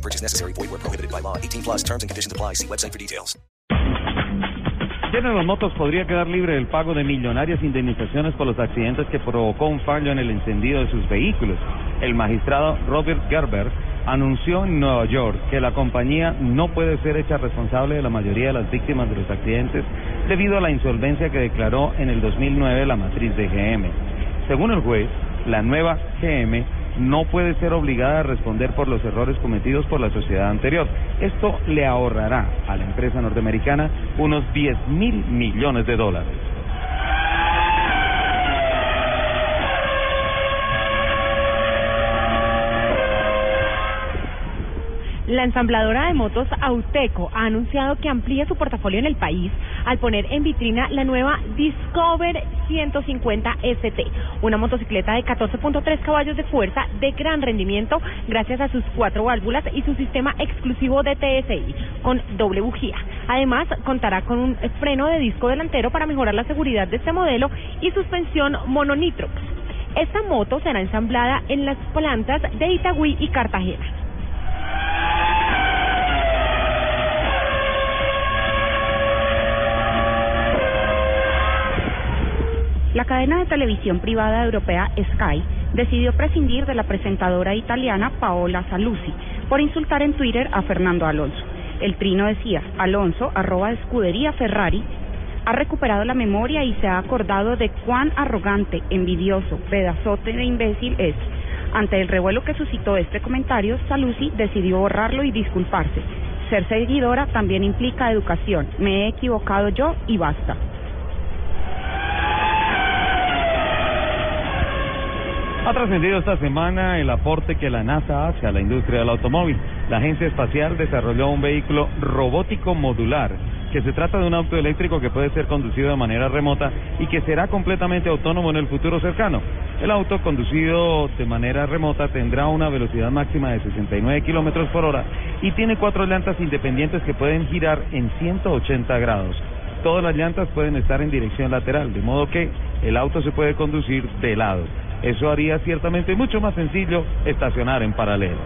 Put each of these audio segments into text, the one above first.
No purchase necessary. Void where prohibited by law. 18 plus terms and conditions apply. See website for details. General Motors podría quedar libre del pago de millonarias indemnizaciones por los accidentes que provocó un fallo en el encendido de sus vehículos. El magistrado Robert Gerber anunció en Nueva York que la compañía no puede ser hecha responsable de la mayoría de las víctimas de los accidentes debido a la insolvencia que declaró en el 2009 la matriz de GM. Según el juez, la nueva GM no puede ser obligada a responder por los errores cometidos por la sociedad anterior. Esto le ahorrará a la empresa norteamericana unos 10 mil millones de dólares. La ensambladora de motos Auteco ha anunciado que amplía su portafolio en el país al poner en vitrina la nueva Discover 150 ST, una motocicleta de 14.3 caballos de fuerza de gran rendimiento gracias a sus cuatro válvulas y su sistema exclusivo de TSI con doble bujía. Además, contará con un freno de disco delantero para mejorar la seguridad de este modelo y suspensión mononitrox. Esta moto será ensamblada en las plantas de Itagüí y Cartagena. La cadena de televisión privada europea Sky decidió prescindir de la presentadora italiana Paola Saluzzi por insultar en Twitter a Fernando Alonso. El trino decía, Alonso, arroba escudería Ferrari, ha recuperado la memoria y se ha acordado de cuán arrogante, envidioso, pedazote de imbécil es. Ante el revuelo que suscitó este comentario, Saluzzi decidió borrarlo y disculparse. Ser seguidora también implica educación. Me he equivocado yo y basta. Ha trascendido esta semana el aporte que la NASA hace a la industria del automóvil. La agencia espacial desarrolló un vehículo robótico modular, que se trata de un auto eléctrico que puede ser conducido de manera remota y que será completamente autónomo en el futuro cercano. El auto conducido de manera remota tendrá una velocidad máxima de 69 kilómetros por hora y tiene cuatro llantas independientes que pueden girar en 180 grados. Todas las llantas pueden estar en dirección lateral, de modo que el auto se puede conducir de lado. Eso haría ciertamente mucho más sencillo estacionar en paralelo.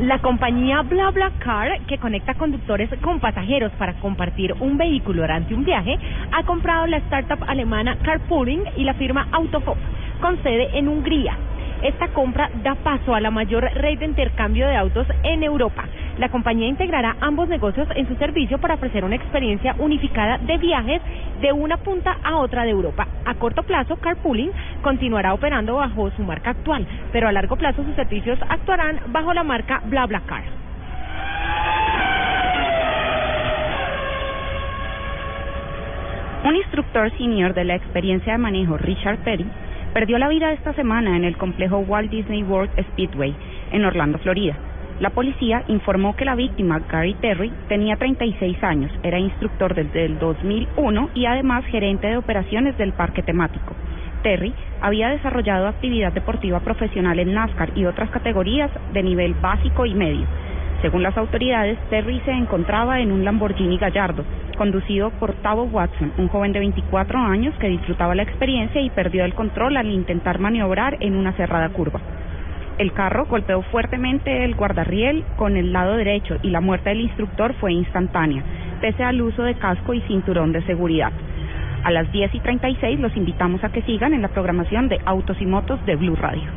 La compañía BlaBlaCar, que conecta conductores con pasajeros para compartir un vehículo durante un viaje, ha comprado la startup alemana Carpooling y la firma Autofop, con sede en Hungría. Esta compra da paso a la mayor red de intercambio de autos en Europa. La compañía integrará ambos negocios en su servicio para ofrecer una experiencia unificada de viajes de una punta a otra de Europa. A corto plazo, Carpooling continuará operando bajo su marca actual, pero a largo plazo sus servicios actuarán bajo la marca BlaBlaCar. Un instructor senior de la experiencia de manejo, Richard Perry, perdió la vida esta semana en el complejo Walt Disney World Speedway en Orlando, Florida. La policía informó que la víctima, Gary Terry, tenía 36 años, era instructor desde el 2001 y además gerente de operaciones del parque temático. Terry había desarrollado actividad deportiva profesional en NASCAR y otras categorías de nivel básico y medio. Según las autoridades, Terry se encontraba en un Lamborghini Gallardo, conducido por Tavo Watson, un joven de 24 años que disfrutaba la experiencia y perdió el control al intentar maniobrar en una cerrada curva. El carro golpeó fuertemente el guardarriel con el lado derecho y la muerte del instructor fue instantánea, pese al uso de casco y cinturón de seguridad. A las 10 y 36 los invitamos a que sigan en la programación de Autos y Motos de Blue Radio.